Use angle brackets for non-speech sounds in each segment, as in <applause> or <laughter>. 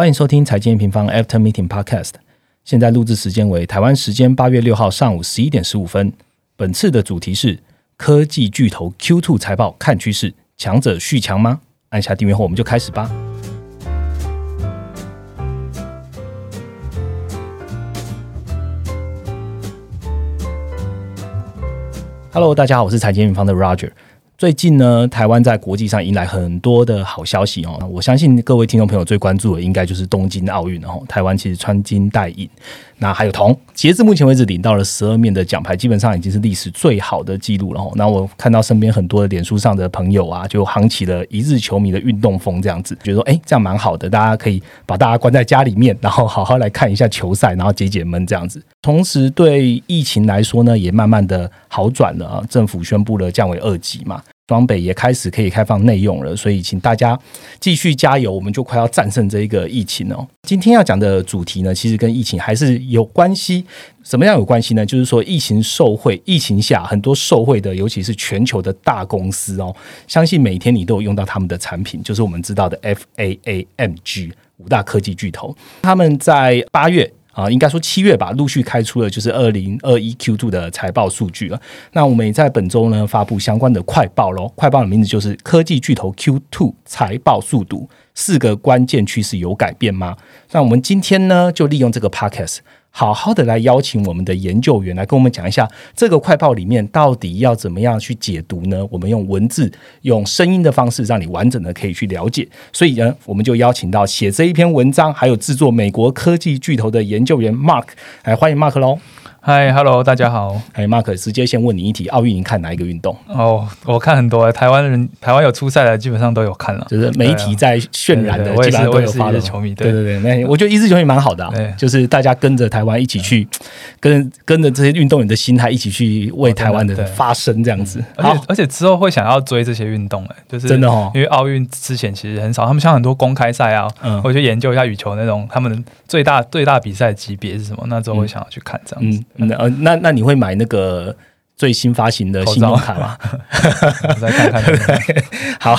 欢迎收听财经平方 After Meeting Podcast。现在录制时间为台湾时间八月六号上午十一点十五分。本次的主题是科技巨头 Q2 财报看趋势，强者续强吗？按下订阅后，我们就开始吧。Hello，大家好，我是财经平方的 Roger。最近呢，台湾在国际上迎来很多的好消息哦。我相信各位听众朋友最关注的，应该就是东京奥运了哦。台湾其实穿金戴银，那还有铜，截至目前为止领到了十二面的奖牌，基本上已经是历史最好的记录了。那我看到身边很多的脸书上的朋友啊，就行起了一日球迷的运动风，这样子，觉得说，哎，这样蛮好的，大家可以把大家关在家里面，然后好好来看一下球赛，然后解解闷这样子。同时，对疫情来说呢，也慢慢的好转了啊。政府宣布了降为二级嘛。装备也开始可以开放内用了，所以请大家继续加油，我们就快要战胜这一个疫情哦。今天要讲的主题呢，其实跟疫情还是有关系。什么样有关系呢？就是说，疫情受惠，疫情下很多受惠的，尤其是全球的大公司哦，相信每天你都有用到他们的产品，就是我们知道的 F A A M G 五大科技巨头，他们在八月。啊，应该说七月吧，陆续开出了就是二零二一 Q two 的财报数据了。那我们也在本周呢发布相关的快报喽。快报的名字就是科技巨头 Q two 财报速度四个关键趋势有改变吗？那我们今天呢就利用这个 Podcast。好好的来邀请我们的研究员来跟我们讲一下这个快报里面到底要怎么样去解读呢？我们用文字、用声音的方式，让你完整的可以去了解。所以呢，我们就邀请到写这一篇文章，还有制作美国科技巨头的研究员 Mark 来欢迎 Mark 喽。嗨，Hello，大家好。嗨，Mark，直接先问你一题：奥运你看哪一个运动？哦，我看很多，台湾人，台湾有出赛的，基本上都有看了。就是媒体在渲染的，基本上都有发的。球迷，对对对，那我觉得一支球迷蛮好的啊，就是大家跟着台湾一起去，跟跟着这些运动员的心态一起去为台湾的发声，这样子。而且而且之后会想要追这些运动，哎，就是真的哦，因为奥运之前其实很少，他们像很多公开赛啊，嗯，我去研究一下羽球那种，他们最大最大比赛级别是什么，那之后会想要去看这样子。嗯，那那那。那你会买那个最新发行的信用卡吗？<laughs> 再看看，<laughs> 对好，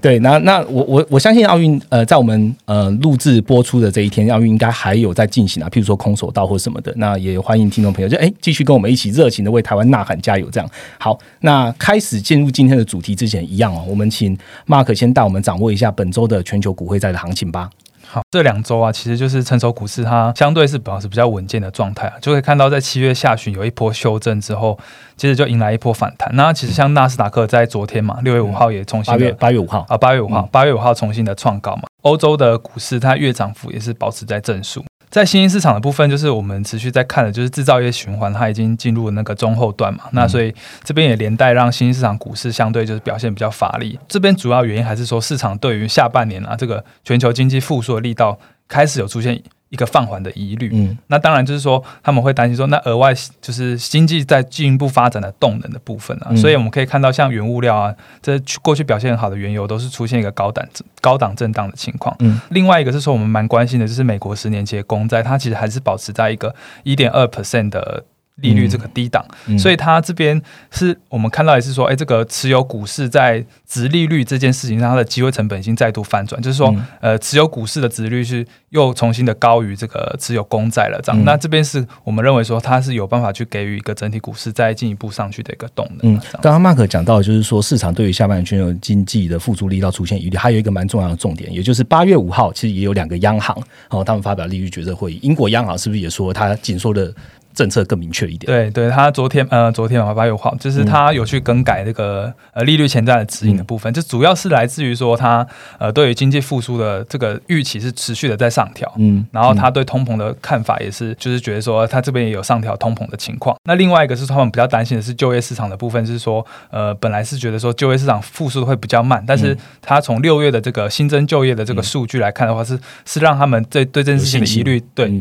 对，那那我我我相信奥运呃，在我们呃录制播出的这一天，奥运应该还有在进行啊，譬如说空手道或什么的。那也欢迎听众朋友就哎继续跟我们一起热情的为台湾呐喊加油，这样好。那开始进入今天的主题之前，一样哦，我们请 Mark 先带我们掌握一下本周的全球股会债的行情吧。好，这两周啊，其实就是成熟股市它相对是保持比较稳健的状态啊，就可以看到在七月下旬有一波修正之后，接着就迎来一波反弹。那其实像纳斯达克在昨天嘛，六月五号也重新八月八月五号啊，八月五号八月五号重新的创高嘛，欧洲的股市它月涨幅也是保持在正数。在新兴市场的部分，就是我们持续在看的，就是制造业循环，它已经进入了那个中后段嘛。那所以这边也连带让新兴市场股市相对就是表现比较乏力。这边主要原因还是说市场对于下半年啊这个全球经济复苏的力道开始有出现。一个放缓的疑虑，嗯，那当然就是说他们会担心说，那额外就是经济在进一步发展的动能的部分啊，所以我们可以看到像原物料啊，这过去表现很好的原油都是出现一个高档高档震荡的情况，嗯，另外一个是说我们蛮关心的就是美国十年期公债，它其实还是保持在一个一点二 percent 的。利率这个低档，所以它这边是我们看到也是说，哎，这个持有股市在值利率这件事情上，它的机会成本已经再度翻转，就是说，呃，持有股市的值率是又重新的高于这个持有公债了，这样。那这边是我们认为说，它是有办法去给予一个整体股市再进一步上去的一个动能。嗯，刚刚 Mark 讲到，就是说市场对于下半年全球经济的复苏力道出现疑虑，还有一个蛮重要的重点，也就是八月五号，其实也有两个央行哦，他们发表利率决策会议，英国央行是不是也说它紧缩的？政策更明确一点。对对，他昨天呃，昨天八月五号，就是他有去更改这个呃利率前瞻的指引的部分，就主要是来自于说他呃对于经济复苏的这个预期是持续的在上调，嗯，然后他对通膨的看法也是，就是觉得说他这边也有上调通膨的情况。那另外一个是他们比较担心的是就业市场的部分，是说呃本来是觉得说就业市场复苏的会比较慢，但是他从六月的这个新增就业的这个数据来看的话，是是让他们对对这件事情的疑虑对。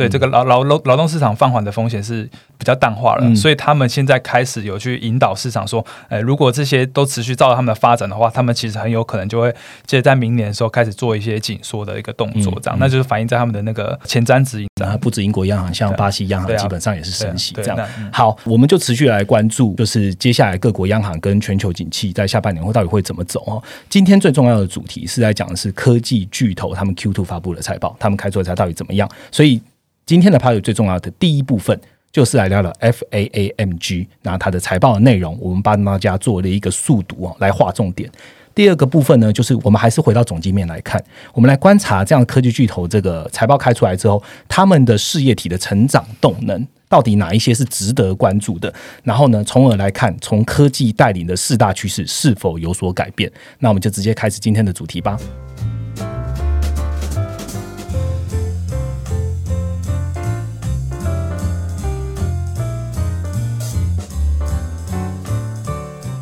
对这个劳劳劳劳动市场放缓的风险是比较淡化了，所以他们现在开始有去引导市场说，呃，如果这些都持续照着他们的发展的话，他们其实很有可能就会接着在明年的时候开始做一些紧缩的一个动作，这样，那就是反映在他们的那个前瞻指引。然后不止英国央行，像巴西央行基本上也是升息这样。好，我们就持续来关注，就是接下来各国央行跟全球景气在下半年会到底会怎么走哦。今天最重要的主题是在讲的是科技巨头他们 Q two 发布的财报，他们开出的财到底怎么样？所以今天的 p a r 最重要的第一部分就是来聊聊 FAAMG，那它的财报的内容，我们帮大家做了一个速读哦，来划重点。第二个部分呢，就是我们还是回到总经面来看，我们来观察这样科技巨头这个财报开出来之后，他们的事业体的成长动能到底哪一些是值得关注的？然后呢，从而来看从科技带领的四大趋势是否有所改变？那我们就直接开始今天的主题吧。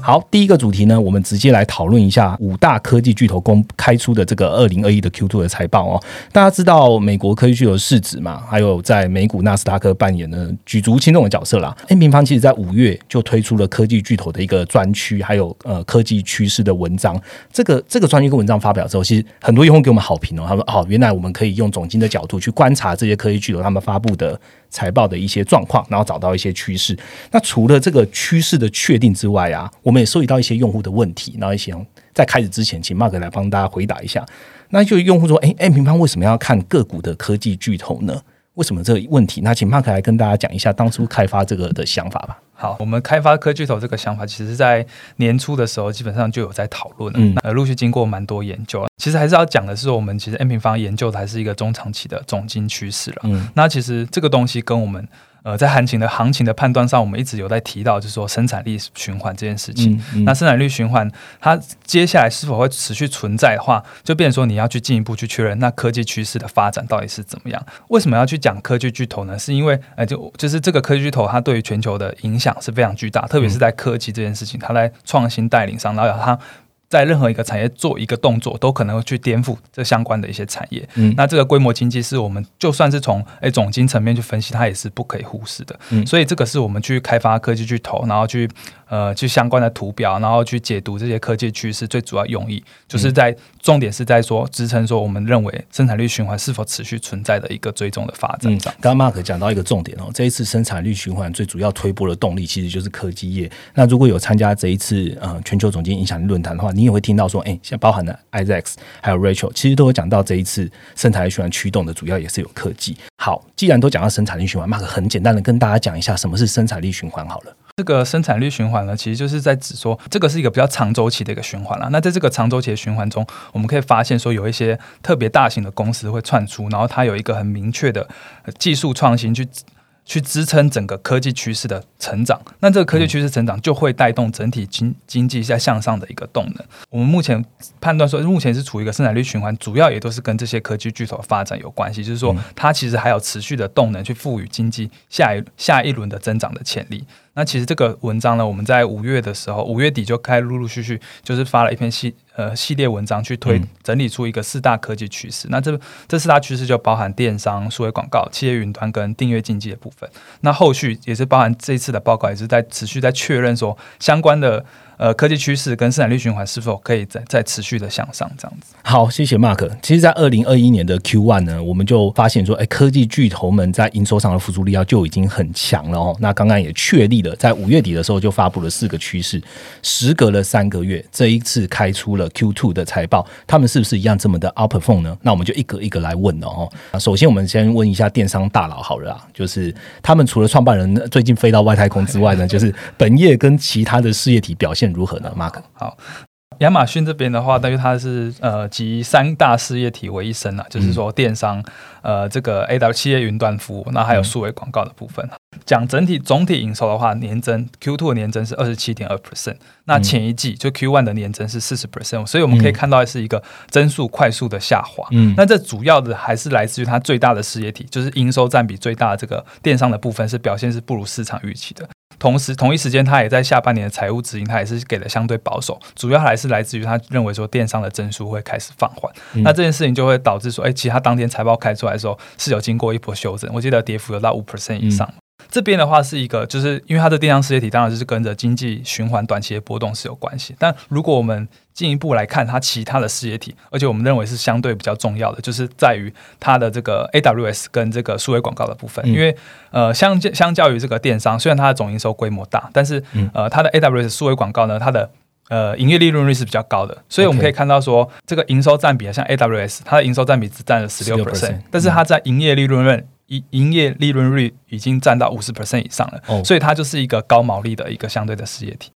好，第一个主题呢，我们直接来讨论一下五大科技巨头公开出的这个二零二一的 Q2 的财报哦。大家知道美国科技巨头市值嘛，还有在美股纳斯达克扮演的举足轻重的角色啦。N 平方其实在五月就推出了科技巨头的一个专区，还有呃科技趋势的文章。这个这个专区跟文章发表之后，其实很多用户给我们好评哦。他说：“哦，原来我们可以用总经的角度去观察这些科技巨头他们发布的。”财报的一些状况，然后找到一些趋势。那除了这个趋势的确定之外啊，我们也收集到一些用户的问题。然后一些在开始之前，请 Mark 来帮大家回答一下。那就用户说：“哎，M 平方为什么要看个股的科技巨头呢？为什么这个问题？”那请 Mark 来跟大家讲一下当初开发这个的想法吧。好，我们开发科技巨头这个想法，其实在年初的时候基本上就有在讨论了。嗯，呃，陆续经过蛮多研究。其实还是要讲的是，我们其实 M 平方研究的还是一个中长期的总经趋势了。嗯，那其实这个东西跟我们。呃，在行情的行情的判断上，我们一直有在提到，就是说生产力循环这件事情。那生产力循环，它接下来是否会持续存在的话，就变成说你要去进一步去确认，那科技趋势的发展到底是怎么样？为什么要去讲科技巨头呢？是因为，呃，就就是这个科技巨头，它对于全球的影响是非常巨大，特别是在科技这件事情，它在创新带领上，然后它。在任何一个产业做一个动作，都可能会去颠覆这相关的一些产业。嗯，那这个规模经济是我们就算是从诶总经层面去分析，它也是不可以忽视的。嗯，所以这个是我们去开发科技巨头，然后去。呃，去相关的图表，然后去解读这些科技趋势，最主要用意就是在重点是在说支撑说我们认为生产率循环是否持续存在的一个追踪的发展。嗯，刚刚 Mark 讲到一个重点哦，这一次生产率循环最主要推波的动力其实就是科技业。那如果有参加这一次呃全球总经影响力论坛的话，你也会听到说，哎，像包含的 Isaac 还有 Rachel，其实都有讲到这一次生产力循环驱动的主要也是有科技。好，既然都讲到生产力循环，Mark 很简单的跟大家讲一下什么是生产力循环好了。这个生产率循环呢，其实就是在指说，这个是一个比较长周期的一个循环了。那在这个长周期的循环中，我们可以发现说，有一些特别大型的公司会窜出，然后它有一个很明确的技术创新去。去支撑整个科技趋势的成长，那这个科技趋势成长就会带动整体经经济在向上的一个动能。我们目前判断说，目前是处于一个生产力循环，主要也都是跟这些科技巨头发展有关系，就是说它其实还有持续的动能去赋予经济下一下一轮的增长的潜力。那其实这个文章呢，我们在五月的时候，五月底就开陆陆续续就是发了一篇系呃系列文章，去推整理出一个四大科技趋势。那这这四大趋势就包含电商、数位广告、企业云端跟订阅经济的部分。那后续也是包含这一次的报告，也是在持续在确认说相关的。呃，科技趋势跟生产力循环是否可以再再持续的向上？这样子。好，谢谢 Mark。其实，在二零二一年的 Q one 呢，我们就发现说，哎，科技巨头们在营收上的付出力要就已经很强了哦。那刚刚也确立了，在五月底的时候就发布了四个趋势，时隔了三个月，这一次开出了 Q two 的财报，他们是不是一样这么的 outperform 呢？那我们就一个一个来问了哦。首先，我们先问一下电商大佬好了啊，就是他们除了创办人最近飞到外太空之外呢，就是本业跟其他的事业体表现。如何呢，Mark？好，亚马逊这边的话，等于它是呃集三大事业体为一身啊，就是说电商，呃，这个 A W 企业云端服务，那还有数位广告的部分。讲整体总体营收的话，年增 Q two 的年增是二十七点二 percent，那前一季就 Q one 的年增是四十 percent，所以我们可以看到是一个增速快速的下滑。嗯，那这主要的还是来自于它最大的事业体，就是营收占比最大的这个电商的部分是表现是不如市场预期的。同时同一时间，他也在下半年的财务指引，他也是给的相对保守，主要还是来自于他认为说电商的增速会开始放缓。那这件事情就会导致说，哎，其实他当天财报开出来的时候是有经过一波修正，我记得跌幅有到五 percent 以上。这边的话是一个，就是因为它的电商事业体当然就是跟着经济循环短期的波动是有关系。但如果我们进一步来看它其他的事业体，而且我们认为是相对比较重要的，就是在于它的这个 AWS 跟这个数位广告的部分。因为呃，相相较于这个电商，虽然它的总营收规模大，但是呃，它的 AWS 数位广告呢，它的呃营业利润率是比较高的。所以我们可以看到说，这个营收占比啊，像 AWS 它的营收占比只占了十六 percent，但是它在营业利润率。营营业利润率已经占到五十 percent 以上了，所以它就是一个高毛利的一个相对的事业体。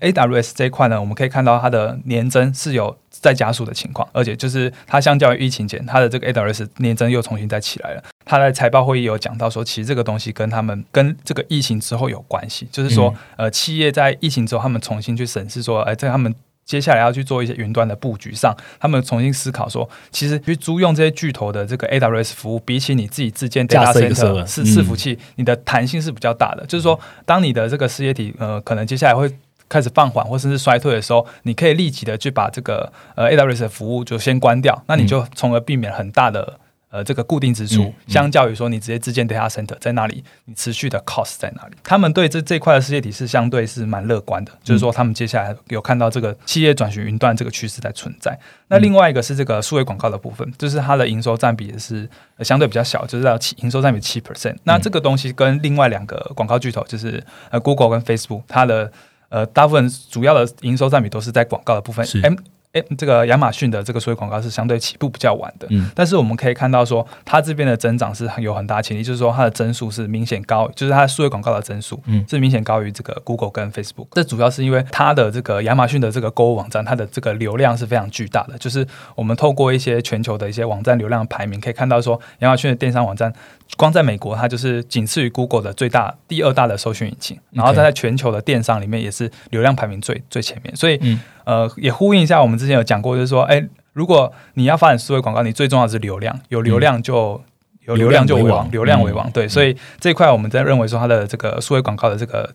AWS 这一块呢，我们可以看到它的年增是有在加速的情况，而且就是它相较于疫情前，它的这个 AWS 年增又重新再起来了。它在财报会议有讲到说，其实这个东西跟他们跟这个疫情之后有关系，就是说，呃，企业在疫情之后，他们重新去审视说，哎，在他们。接下来要去做一些云端的布局上，他们重新思考说，其实去租用这些巨头的这个 AWS 服务，比起你自己自建 data center 是伺服器，你的弹性是比较大的。就是说，当你的这个事业体呃，可能接下来会开始放缓或甚至衰退的时候，你可以立即的去把这个呃 AWS 的服务就先关掉，那你就从而避免很大的。呃，这个固定支出，相较于说你直接自建 data center 在那里，你持续的 cost 在哪里？他们对这这块的世界体是相对是蛮乐观的，就是说他们接下来有看到这个企业转型云端这个趋势在存在。那另外一个是这个数位广告的部分，就是它的营收占比也是相对比较小，就是要七营收占比七 percent。那这个东西跟另外两个广告巨头，就是呃 Google 跟 Facebook，它的呃大部分主要的营收占比都是在广告的部分。M 哎，这个亚马逊的这个数位广告是相对起步比较晚的，嗯，但是我们可以看到说，它这边的增长是很有很大潜力，就是说它的增速是明显高，就是它数位广告的增速，嗯，是明显高于这个 Google 跟 Facebook。这主要是因为它的这个亚马逊的这个购物网站，它的这个流量是非常巨大的，就是我们透过一些全球的一些网站流量排名，可以看到说，亚马逊的电商网站。光在美国，它就是仅次于 Google 的最大、第二大的搜寻引擎，然后它在全球的电商里面也是流量排名最最前面。所以，呃，也呼应一下我们之前有讲过，就是说，哎，如果你要发展思维广告，你最重要的是流量，有流量就有流量就为王，流量为王。对，所以这一块我们在认为说，它的这个思维广告的这个。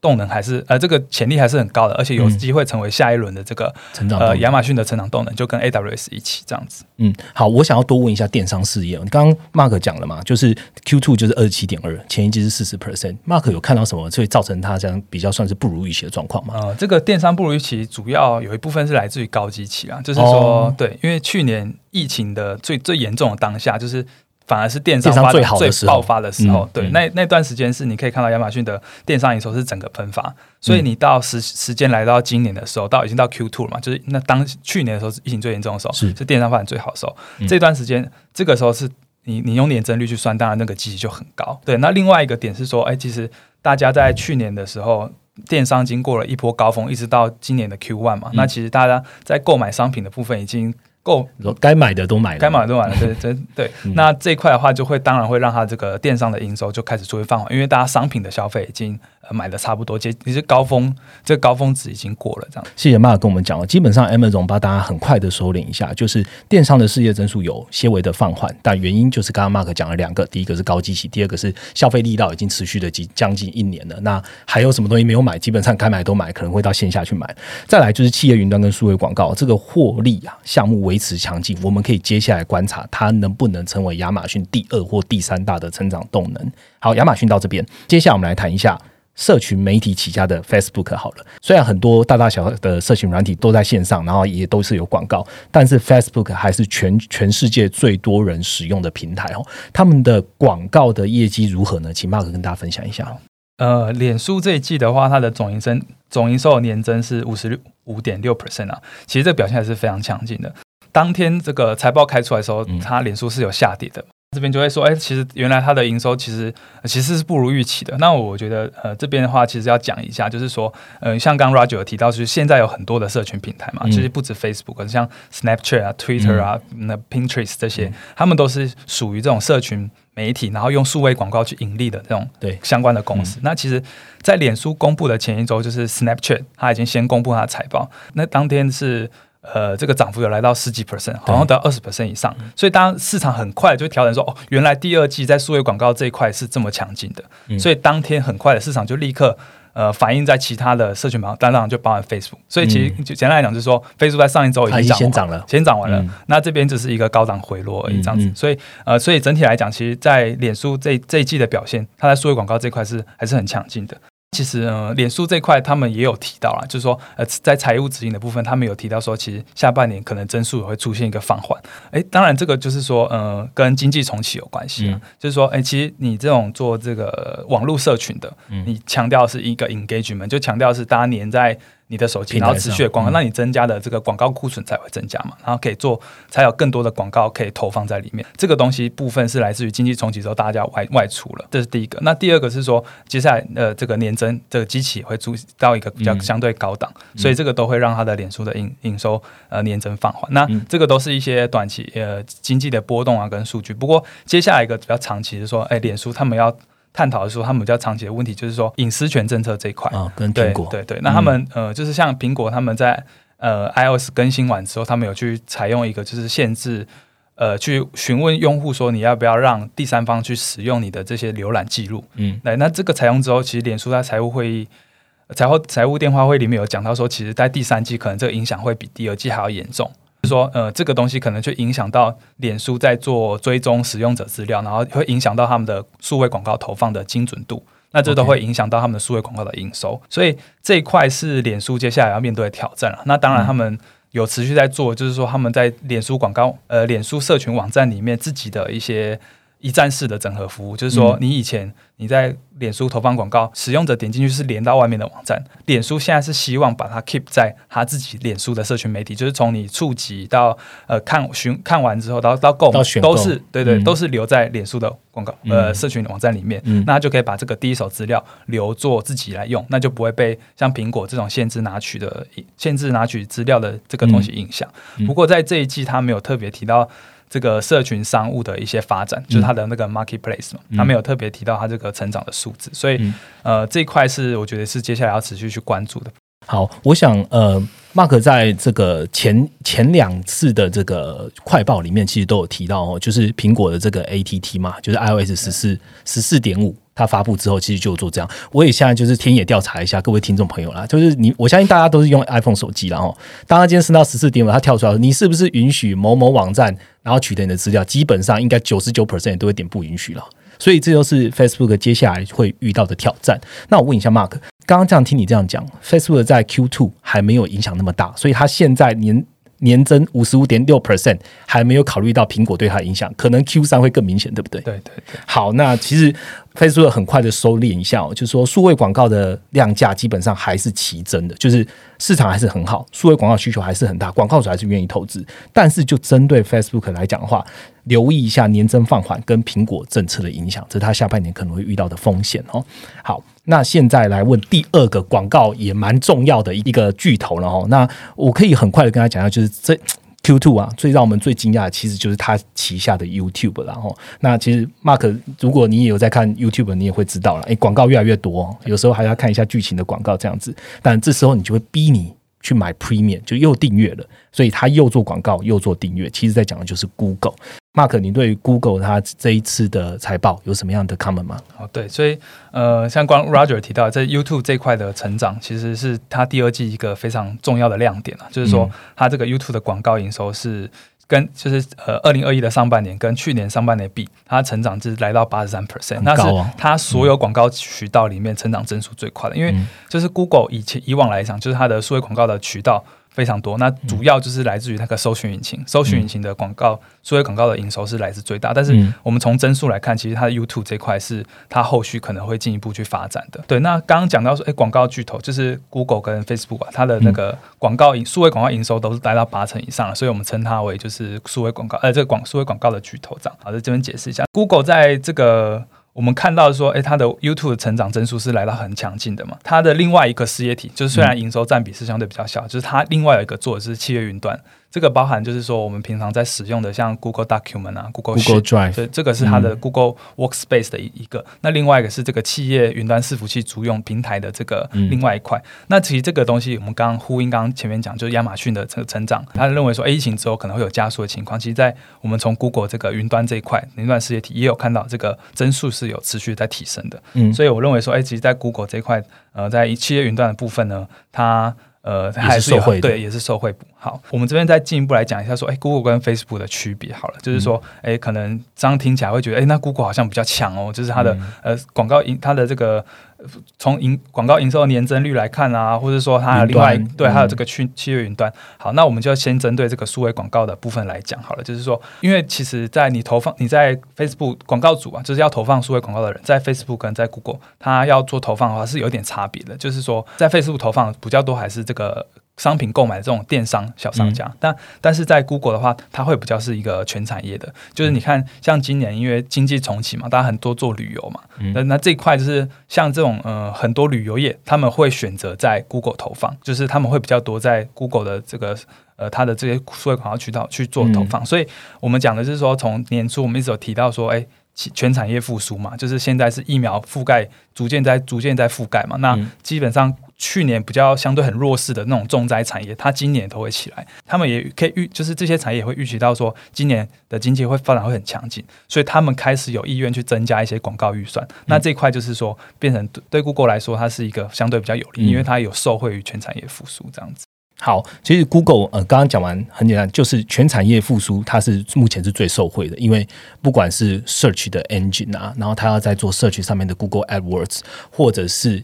动能还是呃，这个潜力还是很高的，而且有机会成为下一轮的这个成长呃亚马逊的成长动能，就跟 AWS 一起这样子。嗯，好，我想要多问一下电商事业，你刚刚 Mark 讲了嘛，就是 Q two 就是二十七点二，前一季是四十 percent，Mark 有看到什么，所以造成它这样比较算是不如预期的状况吗？呃，这个电商不如预期，主要有一部分是来自于高基期啊，就是说对，因为去年疫情的最最严重的当下，就是。反而是电商最好的最爆发的时候，对，那那段时间是你可以看到亚马逊的电商营收是整个喷发，所以你到时时间来到今年的时候，到已经到 Q two 了嘛，就是那当去年的时候是疫情最严重的时候，是是电商发展最好的时候，这段时间这个时候是你你用年增率去算，当然那个机器就很高。对，那另外一个点是说，哎，其实大家在去年的时候，电商经过了一波高峰，一直到今年的 Q one 嘛，那其实大家在购买商品的部分已经。够，该买的都买了，该买的都买了，对，对对。那这一块的话，就会当然会让它这个电商的营收就开始出现放缓，因为大家商品的消费已经呃。买的差不多，接其实高峰，这个高峰值已经过了，这样。谢谢 Mark 跟我们讲了，基本上 Amazon 把大家很快的收敛一下，就是电商的事业增速有些微的放缓，但原因就是刚刚 Mark 讲了两个，第一个是高基期，第二个是消费力道已经持续的几将近一年了。那还有什么东西没有买？基本上该买都买，可能会到线下去买。再来就是企业云端跟数位广告这个获利啊项目维持强劲，我们可以接下来观察它能不能成为亚马逊第二或第三大的成长动能。好，亚马逊到这边，接下来我们来谈一下。社群媒体起家的 Facebook 好了，虽然很多大大小小的社群软体都在线上，然后也都是有广告，但是 Facebook 还是全全世界最多人使用的平台哦。他们的广告的业绩如何呢？请 Mark 跟大家分享一下。呃，脸书这一季的话，它的总营收总营收年增是五十六五点六 percent 啊，其实这表现还是非常强劲的。当天这个财报开出来的时候，它脸书是有下跌的。这边就会说，哎，其实原来它的营收其实其实是不如预期的。那我觉得，呃，这边的话其实要讲一下，就是说，呃，像刚 Roger 有提到，就是现在有很多的社群平台嘛，其实不止 Facebook，像 Snapchat 啊、Twitter 啊、那 Pinterest 这些，他们都是属于这种社群媒体，然后用数位广告去盈利的这种对相关的公司。那其实，在脸书公布的前一周，就是 Snapchat，它已经先公布它的财报，那当天是。呃，这个涨幅有来到十几 percent，好像到二十 percent 以上，所以当市场很快就调整说，哦，原来第二季在数位广告这一块是这么强劲的，所以当天很快的市场就立刻呃反映在其他的社群榜，当然就包含 Facebook。所以其实就简单来讲，就是说 Facebook 在上一周已经先涨了，先涨完了。那这边只是一个高档回落而已，这样子。所以呃，所以整体来讲，其实，在脸书这这一季的表现，它在数位广告这块是还是很强劲的。其实，呃，脸书这块他们也有提到了，就是说，呃，在财务指引的部分，他们有提到说，其实下半年可能增速也会出现一个放缓。哎，当然，这个就是说，呃，跟经济重启有关系啊。就是说，哎，其实你这种做这个网络社群的，你强调是一个 engagement，就强调是大家黏在。你的手机，然后持续的广告，那你增加的这个广告库存才会增加嘛，然后可以做，才有更多的广告可以投放在里面。这个东西部分是来自于经济重启之后大家外外出了，这是第一个。那第二个是说，接下来呃这个年增这个机器会注到一个比较相对高档，所以这个都会让它的脸书的营营收呃年增放缓。那这个都是一些短期呃经济的波动啊跟数据。不过接下来一个比较长期是说，哎，脸书他们要。探讨的时候，他们比较长期的问题就是说隐私权政策这一块。啊，跟苹果。对对，那他们呃，就是像苹果他们在呃 iOS 更新完之后，他们有去采用一个就是限制呃，去询问用户说你要不要让第三方去使用你的这些浏览记录，嗯，对，那这个采用之后，其实脸书在财务会议、财务财务电话会里面有讲到说，其实在第三季可能这个影响会比第二季还要严重。说呃，这个东西可能就影响到脸书在做追踪使用者资料，然后会影响到他们的数位广告投放的精准度，那这都会影响到他们的数位广告的营收。所以这一块是脸书接下来要面对的挑战了。那当然，他们有持续在做，就是说他们在脸书广告呃，脸书社群网站里面自己的一些。一站式的整合服务，就是说，你以前你在脸书投放广告，使用者点进去是连到外面的网站。脸书现在是希望把它 keep 在他自己脸书的社群媒体，就是从你触及到呃看询看完之后，到到购买，都是对对，都是留在脸书的广告呃社群网站里面，那他就可以把这个第一手资料留作自己来用，那就不会被像苹果这种限制拿取的限制拿取资料的这个东西影响。不过在这一季，他没有特别提到。这个社群商务的一些发展，就是它的那个 marketplace 嘛，他没有特别提到它这个成长的数字，所以呃这一块是我觉得是接下来要持续去关注的。好，我想呃，Mark 在这个前前两次的这个快报里面，其实都有提到哦，就是苹果的这个 ATT 嘛，就是 iOS 十四十四点五。它发布之后，其实就做这样。我也现在就是田野调查一下各位听众朋友啦，就是你，我相信大家都是用 iPhone 手机然后当他今天升到十四点五，它跳出来，你是不是允许某某网站然后取得你的资料？基本上应该九十九 percent 都会点不允许了。所以这就是 Facebook 接下来会遇到的挑战。那我问一下 Mark，刚刚这样听你这样讲，Facebook 在 Q two 还没有影响那么大，所以它现在年。年增五十五点六 percent，还没有考虑到苹果对它的影响，可能 Q 三会更明显，对不对？对对对。好，那其实 Facebook 很快的收敛一下哦，就是说数位广告的量价基本上还是齐增的，就是市场还是很好，数位广告需求还是很大，广告主还是愿意投资。但是就针对 Facebook 来讲的话，留意一下年增放缓跟苹果政策的影响，这是它下半年可能会遇到的风险哦。好。那现在来问第二个广告也蛮重要的一个巨头了哦。那我可以很快的跟他讲一下，就是这 Q Two 啊，最让我们最惊讶的其实就是他旗下的 YouTube 然后那其实 Mark，如果你也有在看 YouTube，你也会知道了，哎，广告越来越多，有时候还要看一下剧情的广告这样子。但这时候你就会逼你去买 Premium，就又订阅了，所以他又做广告又做订阅，其实在讲的就是 Google。Mark，你对 Google 它这一次的财报有什么样的 comment 吗？哦，对，所以呃，像刚 Roger 提到，在 YouTube 这块的成长，其实是它第二季一个非常重要的亮点啊，就是说它这个 YouTube 的广告营收是跟就是呃，二零二一的上半年跟去年上半年比，它成长是来到八十三 percent，那是它所有广告渠道里面成长增速最快的，因为就是 Google 以前以往来讲，就是它的数位广告的渠道。非常多，那主要就是来自于那个搜寻引擎，搜寻引擎的广告，数位广告的营收是来自最大。但是我们从增速来看，其实它的 YouTube 这块是它后续可能会进一步去发展的。对，那刚刚讲到说，哎，广告巨头就是 Google 跟 Facebook 啊，它的那个广告营数位广告营收都是达到八成以上了，所以我们称它为就是数位广告，呃，这个广数位广告的巨头。这样，好，在这边解释一下，Google 在这个。我们看到说，哎，它的 YouTube 的成长增速是来到很强劲的嘛？它的另外一个事业体，就是虽然营收占比是相对比较小，就是它另外有一个做的是企业云端，这个包含就是说我们平常在使用的像 Google Document 啊，Google Google Drive，所以这个是它的 Google Workspace 的一一个。那另外一个是这个企业云端伺服器租用平台的这个嗯另外一块。那其实这个东西我们刚刚呼应刚刚前面讲，就是亚马逊的这个成长，他认为说，哎，疫情之后可能会有加速的情况。其实，在我们从 Google 这个云端这一块，云端事业体也有看到这个增速是有持续在提升的。嗯，所以我认为说，哎，其实，在 Google 这一块，呃，在企业云端的部分呢，它呃是还是有受惠对，也是受惠。补。好，我们这边再进一步来讲一下说，哎，Google 跟 Facebook 的区别好了，就是说，嗯。哎、可能这样听起来会觉得，哎，那 Google 好像比较强哦，就是它的、嗯。呃广告营，它的这个呃从营广告营收年增率来看啊，或者说它另外对还有嗯这个去七月云端。好，那我们就先针对这个数位广告的部分来讲好了，就是说，因为其实，在你投放你在 Facebook 广告组啊，就是要投放数位广告的人，在 Facebook 跟在 Google，他要做投放的话是有点差别的，就是说，在 Facebook 投放比较多还是这个。商品购买的这种电商小商家，但但是在 Google 的话，它会比较是一个全产业的，就是你看，像今年因为经济重启嘛，大家很多做旅游嘛，嗯。那、那这一块就是像这种呃很多旅游业，他们会选择在 Google 投放，就是他们会比较多在 Google 的这个呃它的这些数位广告渠道去做投放，所以我们讲的是说，从年初我们一直有提到说，哎。其全产业复苏嘛，就是现在是疫苗覆盖逐渐在逐渐在覆盖嘛，那嗯。基本上去年比较相对很弱势的那种重灾产业，它今年都会起来。他们也可以预，就是这些产业也会预期到说，今年的经济会发展会很强劲，所以他们开始有意愿去增加一些广告预算。那这一块就是说，变成对对 Google 来说，它是一个相对比较有利，嗯因为它有受惠于全产业复苏这样子。好，其实 Google 呃，刚刚讲完很简单，就是全产业复苏，它是目前是最受惠的，因为不管是 Search 的 engine 啊，然后它要在做 Search 上面的 Google AdWords，或者是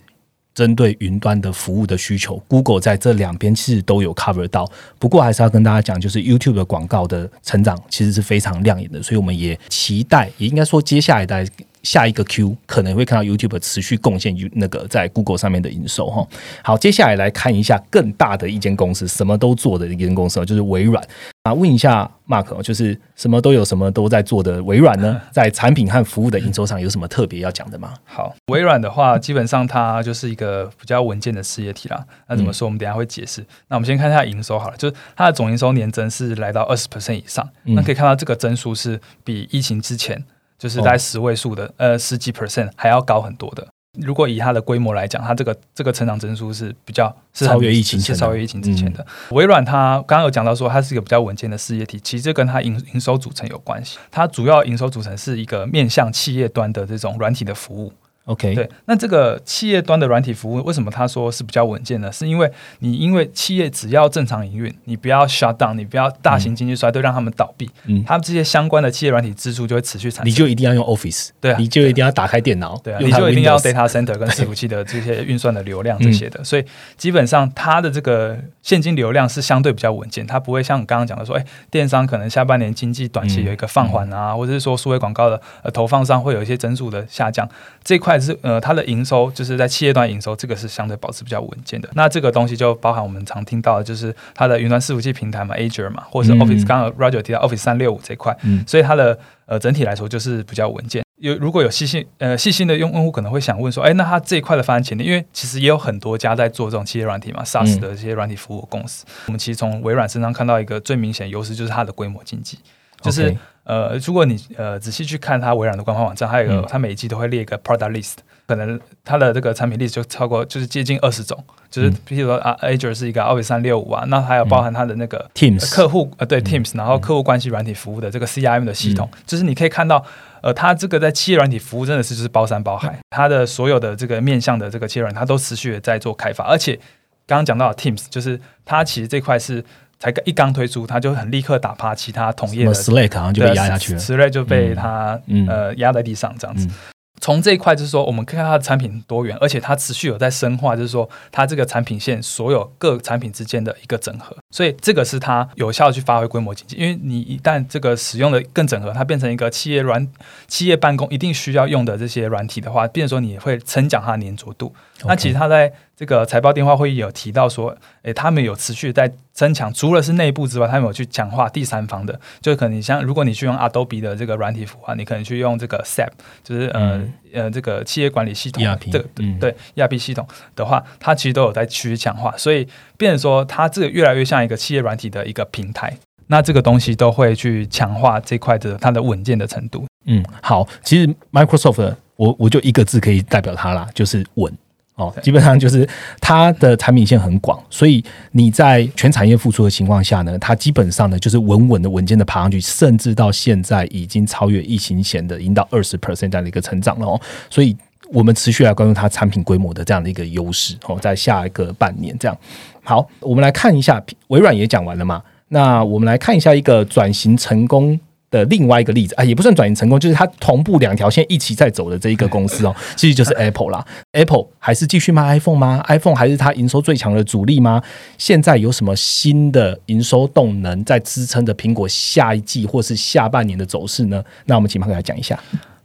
针对云端的服务的需求，Google 在这两边其实都有 cover 到。不过还是要跟大家讲，就是 YouTube 的广告的成长其实是非常亮眼的，所以我们也期待，也应该说接下来的。下一个 Q 可能会看到 YouTube 持续贡献于那个在 Google 上面的营收哈。好，接下来来看一下更大的一间公司，什么都做的一间公司哦，就是微软啊。问一下 Mark，哦就是什么都有、什么都在做的微软呢，<laughs> 在产品和服务的营收上有什么特别要讲的吗？好，微软的话，基本上它就是一个比较稳健的事业体啦。那怎么说？我们等一下会解释。那我们先看一下营收好了，就是它的总营收年增是来到二十 percent 以上。嗯那可以看到这个增速是比疫情之前就是在十位数的、呃十几 percent 还要高很多的。如果以它的规模来讲，它这个这个成长增速是比较是超越疫情是超越疫情之前的。微软它刚刚有讲到说，它是一个比较稳健的事业体，其实这跟它营营收组成有关系。它主要营收组成是一个面向企业端的这种软体的服务。OK，对，那这个企业端的软体服务，为什么他说是比较稳健呢？是因为你因为企业只要正常营运，你不要 shut down，你不要大型经济衰退让他们倒闭，嗯，他们这些相关的企业软体支出就会持续产生。你就一定要用 Office，对啊。你就一定要打开电脑，对啊，你就一定要 data center 跟 <laughs> 伺服器的这些运算的流量这些的，嗯。所以基本上它的这个现金流量是相对比较稳健，它不会像你刚刚讲的说，哎，电商可能下半年经济短期有一个放缓啊，或者是说数位广告的呃投放上会有一些增速的下降，这一块是呃它的营收就是在企业端营收这个是相对保持比较稳健的。那这个东西就包含我们常听到的就是它的云端伺服器平台嘛，Azure 嘛，或者是嗯 Office，、刚刚 Roger 提到 Office 三六五这一块，嗯所以它的呃整体来说就是比较稳健。有如果有细心呃细心的用用户可能会想问说，哎，那它这一块的发展潜力，因为其实也有很多家在做这种企业软体嘛，SaaS 的这些软体服务公司。我们其实从微软身上看到一个最明显的优势，就是它的规模经济，就是。呃，如果你呃仔细去看它微软的官方网站，它有一个、嗯。它每一季都会列一个 product list，可能它的这个产品 list 就超过就是接近二十种，就是嗯。譬如说啊，Azure 是一个 Office 三六五啊，那还有包含它的那个 Teams 客户呃对嗯。Teams，然后客户关系软体服务的这个 CRM 的系统，就是你可以看到，呃，它这个在企业软体服务真的是就是包山包海，它的所有的这个面向的这个企业软，它都持续的在做开发，而且刚刚讲到 Teams，就是它其实这块是才一刚推出，它就很立刻打趴其他同业的 Slack 好像就被压下去了，此类就被它、嗯呃压在地上这样子嗯。从这一块就是说，我们看看它的产品多元，而且它持续有在深化，就是说它这个产品线所有各产品之间的一个整合，所以这个是它有效地去发挥规模经济。因为你一旦这个使用的更整合，它变成一个企业软企业办公一定需要用的这些软体的话，变成说你会增强它的粘着度。那其实它在这个财报电话会议有提到说，诶，他们有持续在增强，除了是内部之外，他们有去强化第三方的，就可能像如果你去用 Adobe 的这个软体服务，你可能去用这个 SAP，就是呃呃这个企业管理系统，这个对 ERP 系统的话，它其实都有在趋势强化，所以变成说它这个越来越像一个企业软体的一个平台，那这个东西都会去强化这块的它的稳健的程度。嗯，好，其实 Microsoft 我我就一个字可以代表它啦，就是稳。哦，基本上就是它的产品线很广，所以你在全产业复苏的情况下呢，它基本上呢就是稳稳的、稳健的爬上去，甚至到现在已经超越疫情前的，已经到二十 percent 这样的一个成长了哦。所以我们持续来关注它产品规模的这样的一个优势哦，在下一个半年这样。好，我们来看一下微软也讲完了嘛？那我们来看一下一个转型成功。的另外一个例子啊，也不算转型成功，就是它同步两条线一起在走的这一个公司哦，<laughs> 其实就是 Apple 啦。Apple 还是继续卖 iPhone 吗？iPhone 还是它营收最强的主力吗？现在有什么新的营收动能在支撑着苹果下一季或是下半年的走势呢？那我们请马克来讲一下。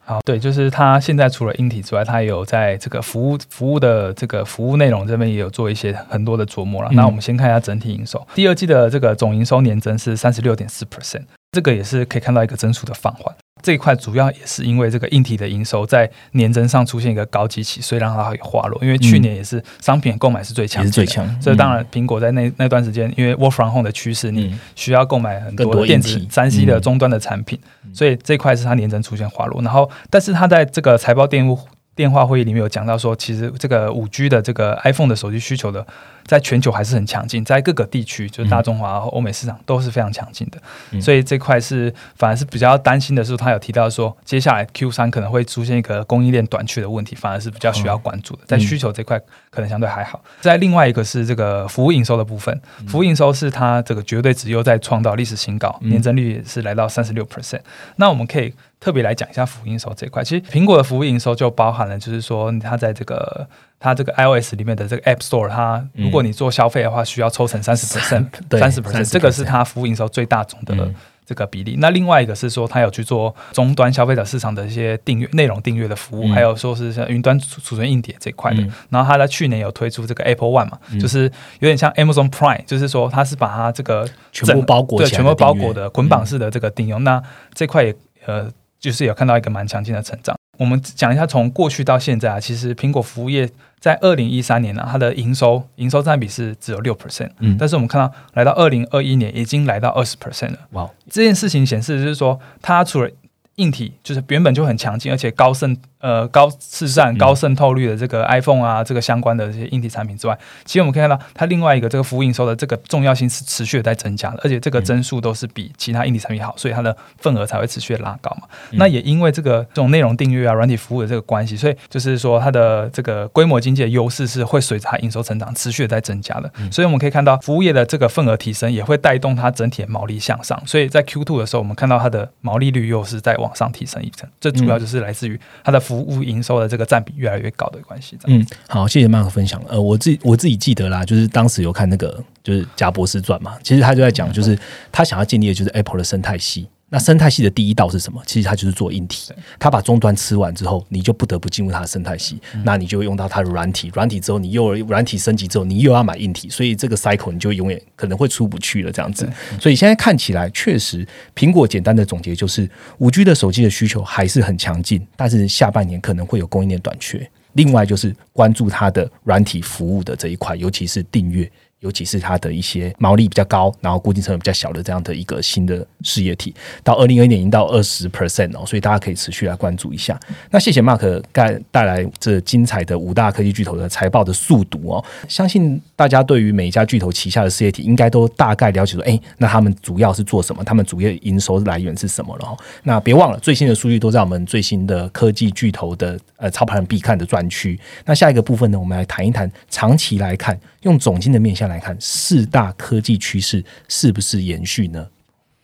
好，对，就是它现在除了硬体之外，它也有在这个服务服务的这个服务内容这边也有做一些很多的琢磨了。那我们先看一下整体营收，第二季的这个总营收年增是三十六点四 percent。这个也是可以看到一个增速的放缓，这一块主要也是因为这个硬体的营收在年增上出现一个高基期，所以让它会滑落。因为去年也是商品购买是最强，是最强。所以当然苹果在那那段时间，因为 work from home 的趋势，你需要购买很多电子三 C 的终端的产品，所以这块是它年增出现滑落。然后，但是它在这个财报电务电话会议里面有讲到说，其实这个五 G 的这个 iPhone 的手机需求的。在全球还是很强劲，在各个地区，就是大中华和欧美市场都是非常强劲的，所以这块是反而是比较担心的是，他有提到说，接下来 Q 三可能会出现一个供应链短缺的问题，反而是比较需要关注的。在需求这块可能相对还好。在另外一个是这个服务营收的部分，服务营收是它这个绝对值又在创造历史新高，年增率是来到三十六 percent。那我们可以特别来讲一下服务营收这一块，其实苹果的服务营收就包含了，就是说它在这个。它这个 iOS 里面的这个 App Store，它如果你做消费的话，需要抽成三十 percent，三十 percent，这个是它服务营收最大宗的这个比例。那另外一个是说，它有去做终端消费者市场的一些订阅内容订阅的服务，还有说是像云端储储存硬碟这一块的。然后它在去年有推出这个 Apple One 嘛，就是有点像 Amazon Prime，就是说它是把它这个全部包裹，对，全部包裹的捆绑式的这个订用。那这块也呃，就是有看到一个蛮强劲的成长。我们讲一下从过去到现在啊，其实苹果服务业。在二零一三年呢，它的营收营收占比是只有六 percent，嗯，但是我们看到来到二零二一年已经来到二十 percent 了。哇，这件事情显示就是说，它除了硬体就是原本就很强劲，而且高盛。呃，高市占、高渗透率的这个 iPhone 啊，这个相关的这些硬体产品之外，其实我们可以看到，它另外一个这个服务营收的这个重要性是持续的在增加的，而且这个增速都是比其他硬体产品好，所以它的份额才会持续的拉高嘛。那也因为这个这种内容订阅啊、软体服务的这个关系，所以就是说它的这个规模经济的优势是会随着它营收成长持续的在增加的。所以我们可以看到，服务业的这个份额提升也会带动它整体的毛利向上。所以在 Q two 的时候，我们看到它的毛利率又是在往上提升一层，这主要就是来自于它的服务营收的。这个占比越来越高的关系。嗯，好，谢谢麦克分享。呃，我自己我自己记得啦，就是当时有看那个就是《贾博士传》嘛，其实他就在讲，就是他想要建立的就是 Apple 的生态系。那生态系的第一道是什么？其实它就是做硬体。它把终端吃完之后，你就不得不进入它的生态系。那你就用到它的软体，软体之后你又软体升级之后，你又要买硬体，所以这个 cycle 你就永远可能会出不去了。这样子，所以现在看起来确实，苹果简单的总结就是五 G 的手机的需求还是很强劲，但是下半年可能会有供应链短缺。另外就是关注它的软体服务的这一块，尤其是订阅。尤其是它的一些毛利比较高，然后固定成本比较小的这样的一个新的事业体，到二零二一年已经到二十 percent 哦，所以大家可以持续来关注一下。那谢谢 Mark 带带来这精彩的五大科技巨头的财报的速读哦，相信大家对于每一家巨头旗下的事业体应该都大概了解说，哎，那他们主要是做什么？他们主要营收来源是什么了？哈，那别忘了最新的数据都在我们最新的科技巨头的呃操盘人必看的专区。那下一个部分呢，我们来谈一谈长期来看。用总经的面向来看，四大科技趋势是不是延续呢？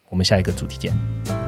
我们下一个主题见。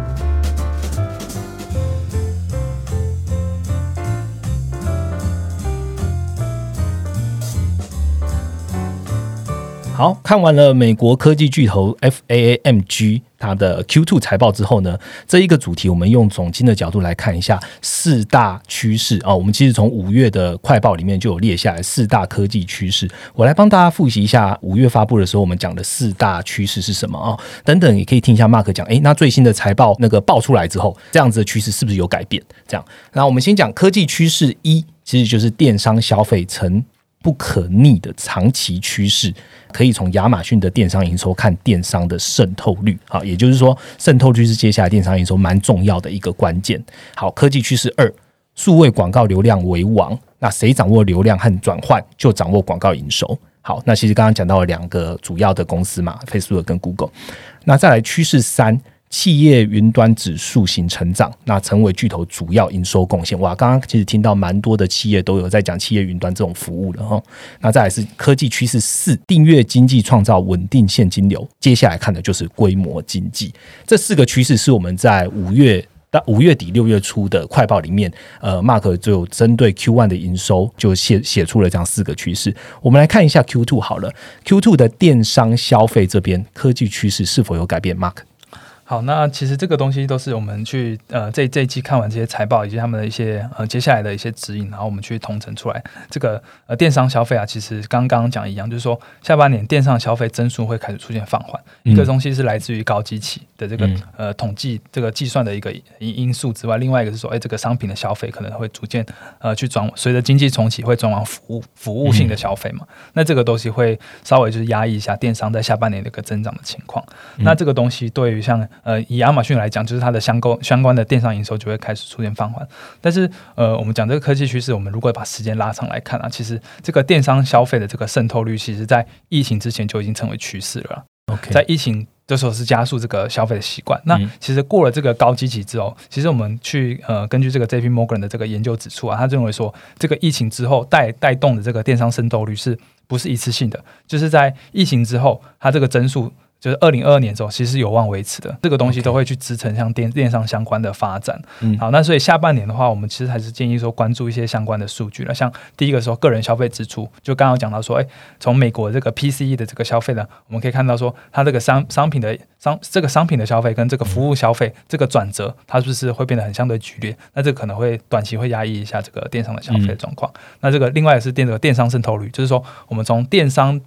好看完了美国科技巨头 FAAMG 它的 Q2 财报之后呢，这一个主题我们用总经的角度来看一下四大趋势啊。我们其实从五月的快报里面就有列下来四大科技趋势，我来帮大家复习一下五月发布的时候我们讲的四大趋势是什么啊？等等，也可以听一下 Mark 讲，诶，那最新的财报那个报出来之后，这样子的趋势是不是有改变？这样，那我们先讲科技趋势一，其实就是电商消费成。不可逆的长期趋势，可以从亚马逊的电商营收看电商的渗透率。好，也就是说，渗透率是接下来电商营收蛮重要的一个关键。好，科技趋势二，数位广告流量为王。那谁掌握流量和转换，就掌握广告营收。好，那其实刚刚讲到了两个主要的公司嘛，Facebook 跟 Google。那再来趋势三。企业云端指数型成长，那成为巨头主要营收贡献。哇，刚刚其实听到蛮多的企业都有在讲企业云端这种服务了哈。那再来是科技趋势四，订阅经济创造稳定现金流。接下来看的就是规模经济。这四个趋势是我们在五月到五月底六月初的快报里面，呃，Mark 就针对 Q one 的营收就写写出了这样四个趋势。我们来看一下 Q two 好了，Q two 的电商消费这边科技趋势是否有改变？Mark。好，那其实这个东西都是我们去呃这这一季看完这些财报以及他们的一些呃接下来的一些指引，然后我们去统整出来这个呃电商消费啊，其实刚刚讲一样，就是说下半年电商消费增速会开始出现放缓。一个东西是来自于高基期的这个呃统计这个计算的一个因因素之外，另外一个是说，哎，这个商品的消费可能会逐渐呃去转，随着经济重启会转往服务服务性的消费嘛。那这个东西会稍微就是压抑一下电商在下半年的一个增长的情况。那这个东西对于像呃，以亚马逊来讲，就是它的相关相关的电商营收就会开始出现放缓。但是，呃，我们讲这个科技趋势，我们如果把时间拉长来看啊，其实这个电商消费的这个渗透率，其实在疫情之前就已经成为趋势了。OK，在疫情的时候是加速这个消费的习惯。那其实过了这个高基期之后，其实我们去呃根据这个 J P Morgan 的这个研究指出啊，他认为说这个疫情之后带带动的这个电商渗透率是不是一次性的？就是在疫情之后，它这个增速。就是二零二二年之后，其实有望维持的，这个东西都会去支撑像电电商相关的发展。嗯，好，那所以下半年的话，我们其实还是建议说关注一些相关的数据了。像第一个说个人消费支出，就刚刚讲到说，哎，从美国这个 PCE 的这个消费呢，我们可以看到说，它这个商商品的商这个商品的消费跟这个服务消费这个转折，它是不是会变得很相对剧烈？那这可能会短期会压抑一下这个电商的消费状况。那这个另外也是电这个电商渗透率，就是说我们从电商。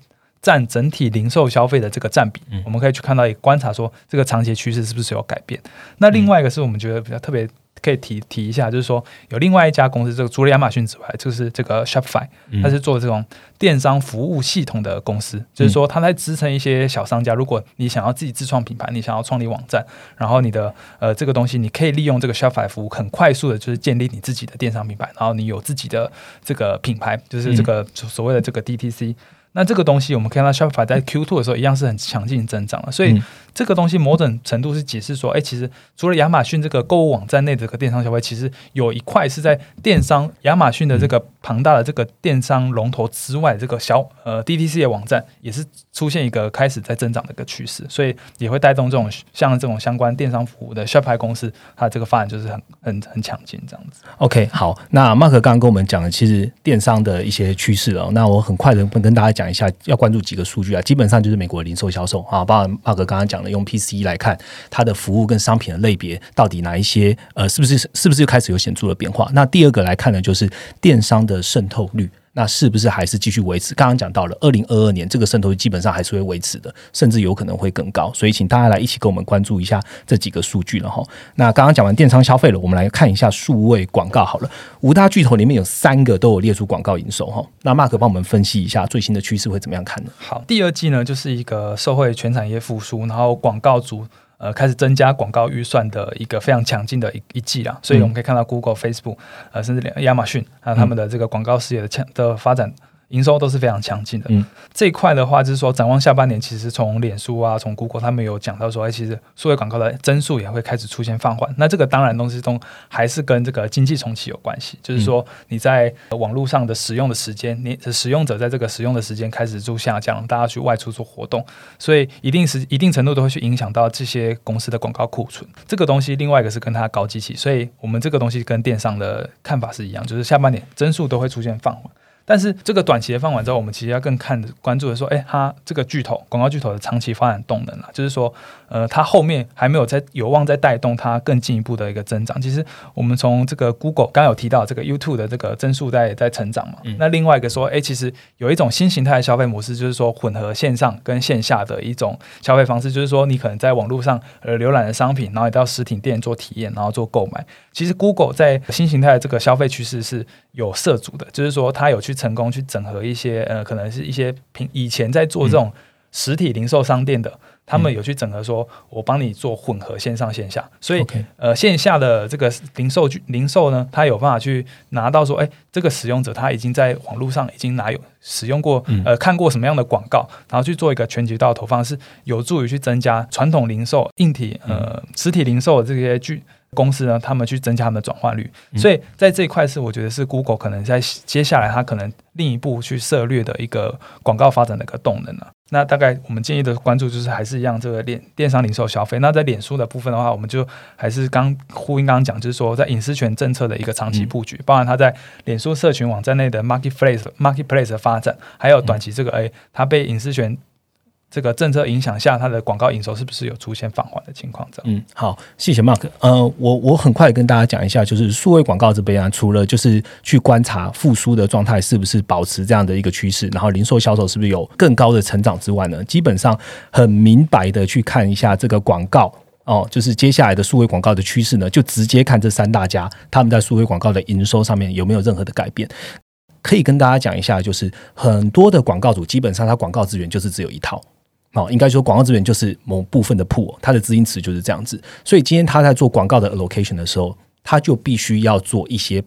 占整体零售消费的这个占比，我们可以去看到，也观察说这个长期趋势是不是有改变。那另外一个是我们觉得比较特别可以提提一下，就是说有另外一家公司，这个除了亚马逊之外，就是这个 Shopify，它是做这种电商服务系统的公司，就是说它在支撑一些小商家，如果你想要自己自创品牌，你想要创立网站，然后你的呃这个东西，你可以利用这个 Shopify 服务，很快速的就是建立你自己的电商品牌，然后你有自己的这个品牌，就是这个所谓的这个 DTC。那这个东西，我们看到 Shopify 在 Q two 的时候，一样是很强劲增长的，所以。这个东西某种程度是解释说，哎，其实除了亚马逊这个购物网站内的这个电商消费，其实有一块是在电商亚马逊的这个庞大的这个电商龙头之外，这个小呃 DTC 的网站也是出现一个开始在增长的一个趋势，所以也会带动这种像这种相关电商服务的 Shopify 公司，它这个发展就是很很很强劲这样子。OK，好，那 Mark 刚刚跟我们讲的其实电商的一些趋势哦，那我很快的跟大家讲一下，要关注几个数据啊，基本上就是美国零售销售啊，包括马哥刚刚讲的。用 PC 来看它的服务跟商品的类别到底哪一些呃是不是是不是又开始有显著的变化？那第二个来看呢，就是电商的渗透率，那是不是还是继续维持？刚刚讲到了二零二二年这个渗透率基本上还是会维持的，甚至有可能会更高。所以请大家来一起跟我们关注一下这几个数据了哈。那刚刚讲完电商消费了，我们来看一下数位广告好了。五大巨头里面有三个都有列出广告营收哈。那 Mark 帮我们分析一下最新的趋势会怎么样看呢？好，第二季呢就是一个社会全产业复苏，然后广告主呃开始增加广告预算的一个非常强劲的一一季啦。所以我们可以看到 Google、Facebook 呃甚至连亚马逊还有他们的这个广告事业的强的发展。营收都是非常强劲的。嗯，这一块的话，就是说展望下半年，其实从脸书啊，从 Google 他们有讲到说，哎，其实数位广告的增速也会开始出现放缓。那这个当然东西中还是跟这个经济重启有关系，就是说你在网络上的使用的时间，你使用者在这个使用的时间开始就下降，大家去外出做活动，所以一定是一定程度都会去影响到这些公司的广告库存。这个东西另外一个是跟它高机器，所以我们这个东西跟电商的看法是一样，就是下半年增速都会出现放缓。但是这个短期的放缓之后，我们其实要更看关注的说，哎，它这个巨头广告巨头的长期发展动能啊，就是说，呃，它后面还没有在有望在带动它更进一步的一个增长。其实我们从这个 Google 刚有提到这个 YouTube 的这个增速在在成长嘛，那另外一个说，哎，其实有一种新形态的消费模式，就是说混合线上跟线下的一种消费方式，就是说你可能在网络上呃浏览的商品，然后到实体店做体验，然后做购买。其实 Google 在新形态的这个消费趋势是有涉足的，就是说它有去成功去整合一些呃，可能是一些平以前在做这种实体零售商店的，他们有去整合，说我帮你做混合线上线下，所以呃线下的这个零售零售呢，它有办法去拿到说，哎，这个使用者他已经在网络上已经拿有使用过呃看过什么样的广告，然后去做一个全渠道投放，是有助于去增加传统零售硬体呃实体零售的这些具。公司呢，他们去增加他们的转换率，所以在这一块是我觉得是 Google 可能在接下来它可能另一步去涉略的一个广告发展的一个动能啊。那大概我们建议的关注就是还是一样这个电电商零售消费。那在脸书的部分的话，我们就还是刚呼应刚刚讲，就是说在隐私权政策的一个长期布局，包含它在脸书社群网站内的 Marketplace Marketplace 的发展，还有短期这个哎，它被隐私权。这个政策影响下，它的广告营收是不是有出现放缓的情况？这样，嗯，好，谢谢 Mark。呃，我我很快跟大家讲一下，就是数位广告这边啊，除了就是去观察复苏的状态是不是保持这样的一个趋势，然后零售销售是不是有更高的成长之外呢，基本上很明白的去看一下这个广告哦，就是接下来的数位广告的趋势呢，就直接看这三大家他们在数位广告的营收上面有没有任何的改变。可以跟大家讲一下，就是很多的广告主基本上他广告资源就是只有一套。哦，应该说广告资源就是某部分的铺，它的资金池就是这样子。所以今天他在做广告的 allocation 的时候，他就必须要做一些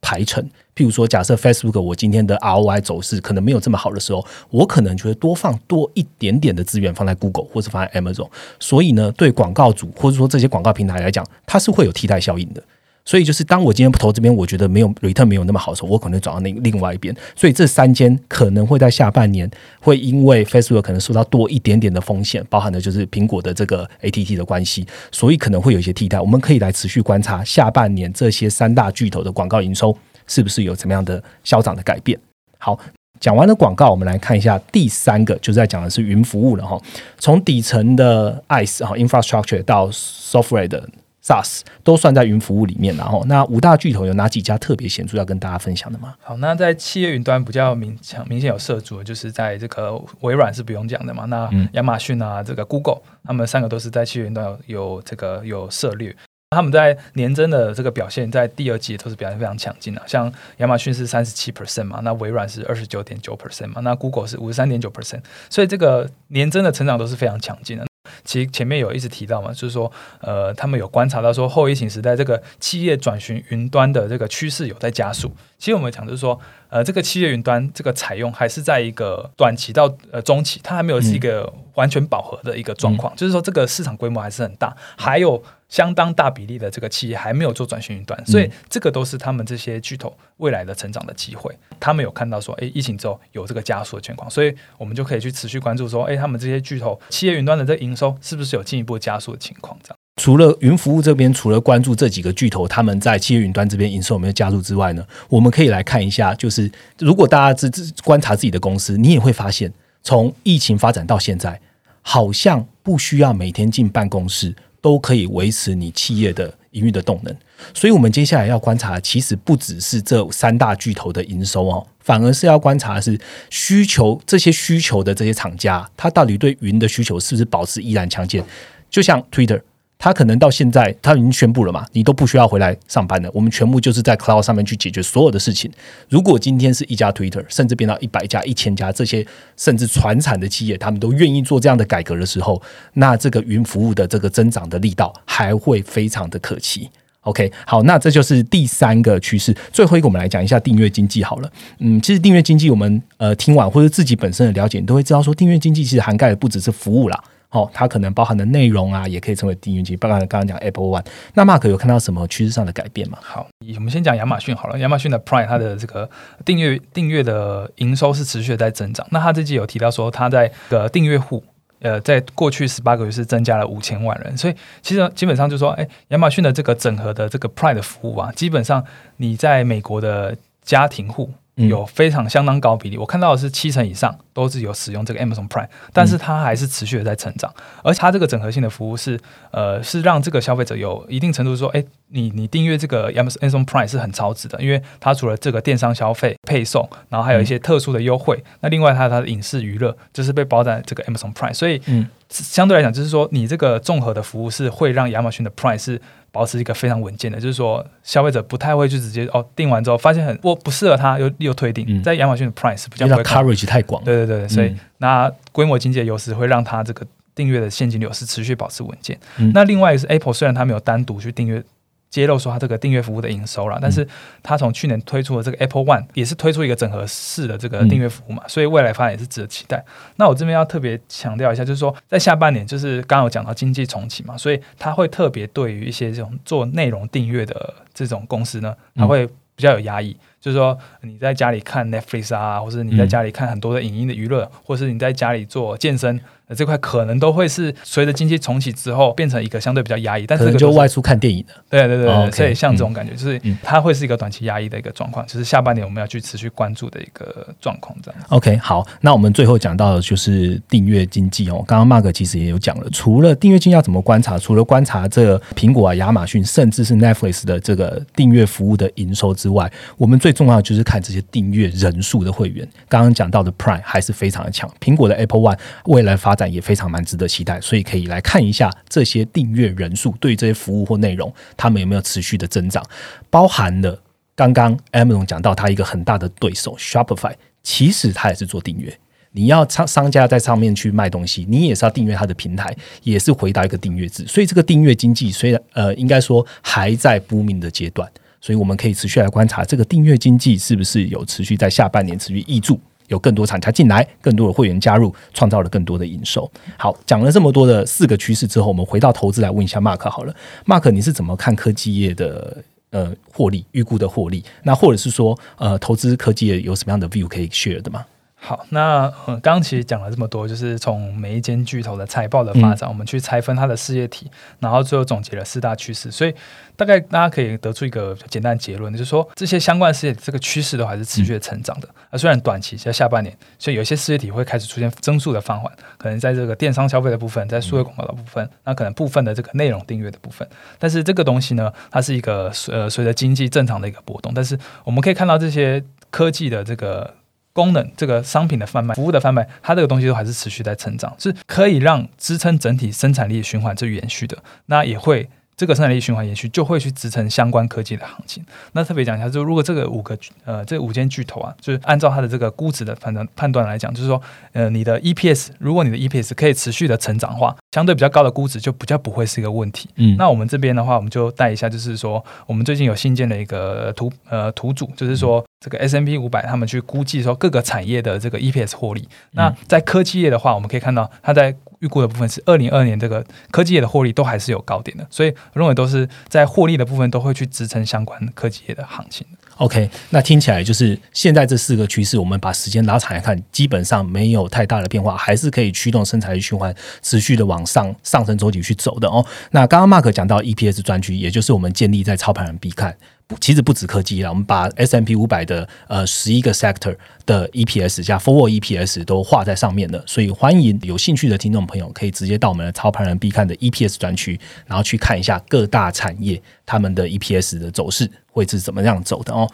排程。譬如说，假设 Facebook 我今天的 ROI 走势可能没有这么好的时候，我可能就会多放多一点点的资源放在 Google 或者放在 Amazon。所以呢，对广告主或者说这些广告平台来讲，它是会有替代效应的。所以就是，当我今天投这边，我觉得没有 return 没有那么好的时候，我可能转到那另外一边。所以这三间可能会在下半年会因为 Facebook 可能受到多一点点的风险，包含的就是苹果的这个 ATT 的关系，所以可能会有一些替代。我们可以来持续观察下半年这些三大巨头的广告营收是不是有怎么样的消长的改变。好，讲完了广告，我们来看一下第三个，就是在讲的是云服务了哈。从底层的 ICE 哈 infrastructure 到 software 的。SaaS 都算在云服务里面，然后那五大巨头有哪几家特别显著要跟大家分享的吗？好，那在企业云端比较明强、明显有涉足，就是在这个微软是不用讲的嘛。那亚马逊啊，这个 Google，他们三个都是在企业云端有有这个有涉猎。他们在年增的这个表现，在第二季都是表现非常强劲的。像亚马逊是三十七 percent 嘛，那微软是二十九点九 percent 嘛，那 Google 是五十三点九 percent，所以这个年增的成长都是非常强劲的。其实前面有一直提到嘛，就是说，呃，他们有观察到说后疫情时代这个企业转型云端的这个趋势有在加速。其实我们讲就是说，呃，这个企业云端这个采用还是在一个短期到呃中期，它还没有是一个完全饱和的一个状况。就是说，这个市场规模还是很大，还有相当大比例的这个企业还没有做转型云端，所以这个都是他们这些巨头未来的成长的机会。他们有看到说，哎，疫情之后有这个加速的情况，所以我们就可以去持续关注说，哎，他们这些巨头企业云端的这营收是不是有进一步加速的情况？这样。除了云服务这边，除了关注这几个巨头他们在企业云端这边营收有没有加入之外呢，我们可以来看一下，就是如果大家自自观察自己的公司，你也会发现，从疫情发展到现在，好像不需要每天进办公室都可以维持你企业的营运的动能。所以，我们接下来要观察，其实不只是这三大巨头的营收哦，反而是要观察的是需求，这些需求的这些厂家，它到底对云的需求是不是保持依然强健？就像 Twitter。他可能到现在，他已经宣布了嘛，你都不需要回来上班了，我们全部就是在 cloud 上面去解决所有的事情。如果今天是一家 Twitter，甚至变到一百家、一千家这些甚至传产的企业，他们都愿意做这样的改革的时候，那这个云服务的这个增长的力道还会非常的可期。OK，好，那这就是第三个趋势。最后一个，我们来讲一下订阅经济好了。嗯，其实订阅经济，我们呃听完或者自己本身的了解，你都会知道说，订阅经济其实涵盖的不只是服务啦。哦，它可能包含的内容啊，也可以成为订阅机。包含刚刚讲 Apple One，那 Mark 有看到什么趋势上的改变吗？好，我们先讲亚马逊好了。亚马逊的 Prime 它的这个订阅订阅的营收是持续在增长。那它这季有提到说，它在个订阅户呃，在过去十八个月是增加了五千万人。所以其实基本上就说，哎，亚马逊的这个整合的这个 Prime 的服务啊，基本上你在美国的家庭户。有非常相当高比例，我看到的是七成以上都是有使用这个 Amazon Prime，但是它还是持续的在成长，而且它这个整合性的服务是呃是让这个消费者有一定程度说，哎，你你订阅这个 Amazon Prime 是很超值的，因为它除了这个电商消费配送，然后还有一些特殊的优惠，那另外它它的影视娱乐就是被包在这个 Amazon Prime，所以嗯。相对来讲，就是说，你这个综合的服务是会让亚马逊的 Price 是保持一个非常稳健的，就是说，消费者不太会去直接哦订完之后发现很我不适合他，又又退订，在亚马逊的 Price 比较 coverage 太广，对对对，所以那规模经济的优势会让它这个订阅的现金流是持续保持稳健。那另外一个是 Apple，虽然它没有单独去订阅。揭露说它这个订阅服务的营收了，但是它从去年推出的这个 Apple One 也是推出一个整合式的这个订阅服务嘛，所以未来发展也是值得期待。那我这边要特别强调一下，就是说在下半年，就是刚刚有讲到经济重启嘛，所以它会特别对于一些这种做内容订阅的这种公司呢，它会比较有压抑。就是说你在家里看 Netflix 啊，或者你在家里看很多的影音的娱乐，或是你在家里做健身。这块可能都会是随着经济重启之后变成一个相对比较压抑，但是就外出看电影的，对对对，所以像这种感觉就是它会是一个短期压抑的一个状况，就是下半年我们要去持续关注的一个状况这样。OK，好，那我们最后讲到的就是订阅经济哦。刚刚 Mark 其实也有讲了，除了订阅经济要怎么观察，除了观察这苹果啊、亚马逊，甚至是 Netflix 的这个订阅服务的营收之外，我们最重要的就是看这些订阅人数的会员。刚刚讲到的 Prime 还是非常的强，苹果的 Apple One 未来发展也非常蛮值得期待，所以可以来看一下这些订阅人数对这些服务或内容，他们有没有持续的增长。包含了刚刚 Amazon 讲到他一个很大的对手 Shopify，其实他也是做订阅。你要商商家在上面去卖东西，你也是要订阅他的平台，也是回答一个订阅制。所以这个订阅经济虽然呃应该说还在不明的阶段，所以我们可以持续来观察这个订阅经济是不是有持续在下半年持续挹注。有更多厂家进来，更多的会员加入，创造了更多的营收。好，讲了这么多的四个趋势之后，我们回到投资来问一下 Mark 好了，Mark 你是怎么看科技业的呃获利预估的获利？那或者是说呃投资科技业有什么样的 view 可以 share 的吗？好，那刚刚其实讲了这么多，就是从每一间巨头的财报的发展，我们去拆分它的事业体，然后最后总结了四大趋势。所以大概大家可以得出一个简单结论，就是说这些相关事业这个趋势都还是持续的成长的。而虽然短期在下半年，所以有些事业体会开始出现增速的放缓，可能在这个电商消费的部分，在数位广告的部分，那可能部分的这个内容订阅的部分。但是这个东西呢，它是一个呃随着经济正常的一个波动。但是我们可以看到这些科技的这个。功能这个商品的贩卖、服务的贩卖，它这个东西都还是持续在成长，是可以让支撑整体生产力循环是延续的。那也会。这个生产力循环延续，就会去支撑相关科技的行情。那特别讲一下，就如果这个五个呃这五间巨头啊，就是按照它的这个估值的判断判断来讲，就是说，呃，你的 EPS，如果你的 EPS 可以持续的成长的话，相对比较高的估值就比较不会是一个问题。嗯，那我们这边的话，我们就带一下，就是说，我们最近有新建的一个图呃图组，就是说这个 S M P 五百他们去估计说各个产业的这个 EPS 获利。那在科技业的话，我们可以看到它在。预估的部分是二零二年这个科技业的获利都还是有高点的，所以认为都是在获利的部分都会去支撑相关科技业的行情。OK，那听起来就是现在这四个趋势，我们把时间拉长来看，基本上没有太大的变化，还是可以驱动生产力循环持续的往上上升周期去走的哦。那刚刚 Mark 讲到 EPS 专区，也就是我们建立在操盘人必看。其实不止科技了，我们把 S M P 五百的呃十一个 sector 的 E P S 加 forward E P S 都画在上面的，所以欢迎有兴趣的听众朋友可以直接到我们的操盘人必看的 E P S 专区，然后去看一下各大产业他们的 E P S 的走势会是怎么样走的哦。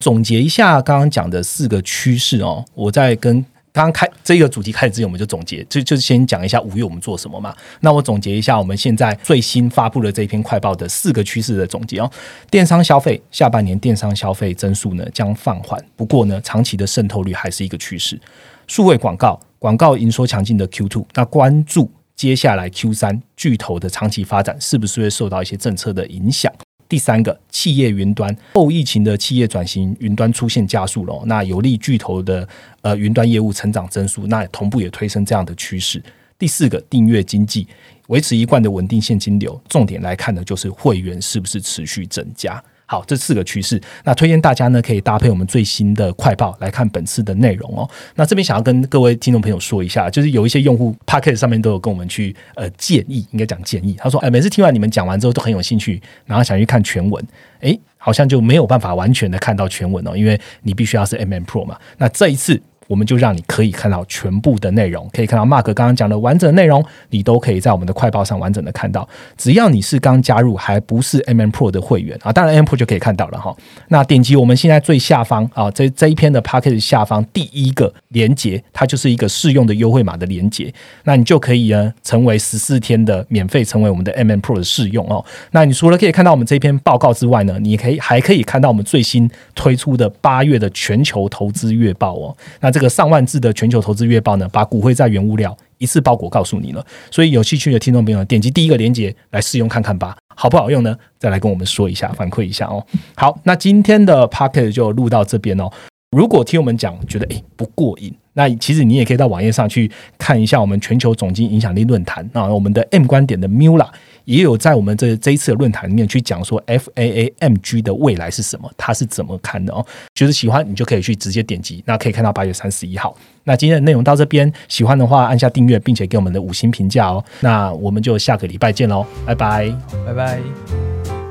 总结一下刚刚讲的四个趋势哦，我在跟。刚刚开这个主题开始之前，我们就总结，就就先讲一下五月我们做什么嘛。那我总结一下，我们现在最新发布的这篇快报的四个趋势的总结哦。电商消费下半年电商消费增速呢将放缓，不过呢长期的渗透率还是一个趋势。数位广告广告营收强劲的 Q two，那关注接下来 Q 三巨头的长期发展是不是会受到一些政策的影响？第三个，企业云端后疫情的企业转型，云端出现加速了，那有利巨头的呃云端业务成长增速，那同步也推升这样的趋势。第四个，订阅经济维持一贯的稳定现金流，重点来看的就是会员是不是持续增加。好，这四个趋势，那推荐大家呢可以搭配我们最新的快报来看本次的内容哦。那这边想要跟各位听众朋友说一下，就是有一些用户 p a c k e t 上面都有跟我们去呃建议，应该讲建议。他说，哎，每次听完你们讲完之后都很有兴趣，然后想去看全文，哎，好像就没有办法完全的看到全文哦，因为你必须要是 M M Pro 嘛。那这一次。我们就让你可以看到全部的内容，可以看到 Mark 刚刚讲的完整内容，你都可以在我们的快报上完整的看到。只要你是刚加入还不是 MM Pro 的会员啊，当然 MM Pro 就可以看到了哈。那点击我们现在最下方啊，这这一篇的 p a c k a g e 下方第一个连接，它就是一个试用的优惠码的连接，那你就可以呢成为十四天的免费，成为我们的 MM Pro 的试用哦。那你除了可以看到我们这篇报告之外呢，你可以还可以看到我们最新推出的八月的全球投资月报哦。那这个上万字的全球投资月报呢，把股汇在原物料一次包裹告诉你了。所以有兴趣的听众朋友，点击第一个链接来试用看看吧，好不好用呢？再来跟我们说一下，反馈一下哦。好，那今天的 p o c k e t 就录到这边哦。如果听我们讲觉得诶不过瘾，那其实你也可以到网页上去看一下我们全球总经影响力论坛啊，我们的 M 观点的 Mula。也有在我们这这一次的论坛里面去讲说 F A A M G 的未来是什么，他是怎么看的哦？觉得喜欢你就可以去直接点击，那可以看到八月三十一号。那今天的内容到这边，喜欢的话按下订阅，并且给我们的五星评价哦。那我们就下个礼拜见喽，拜拜，拜拜。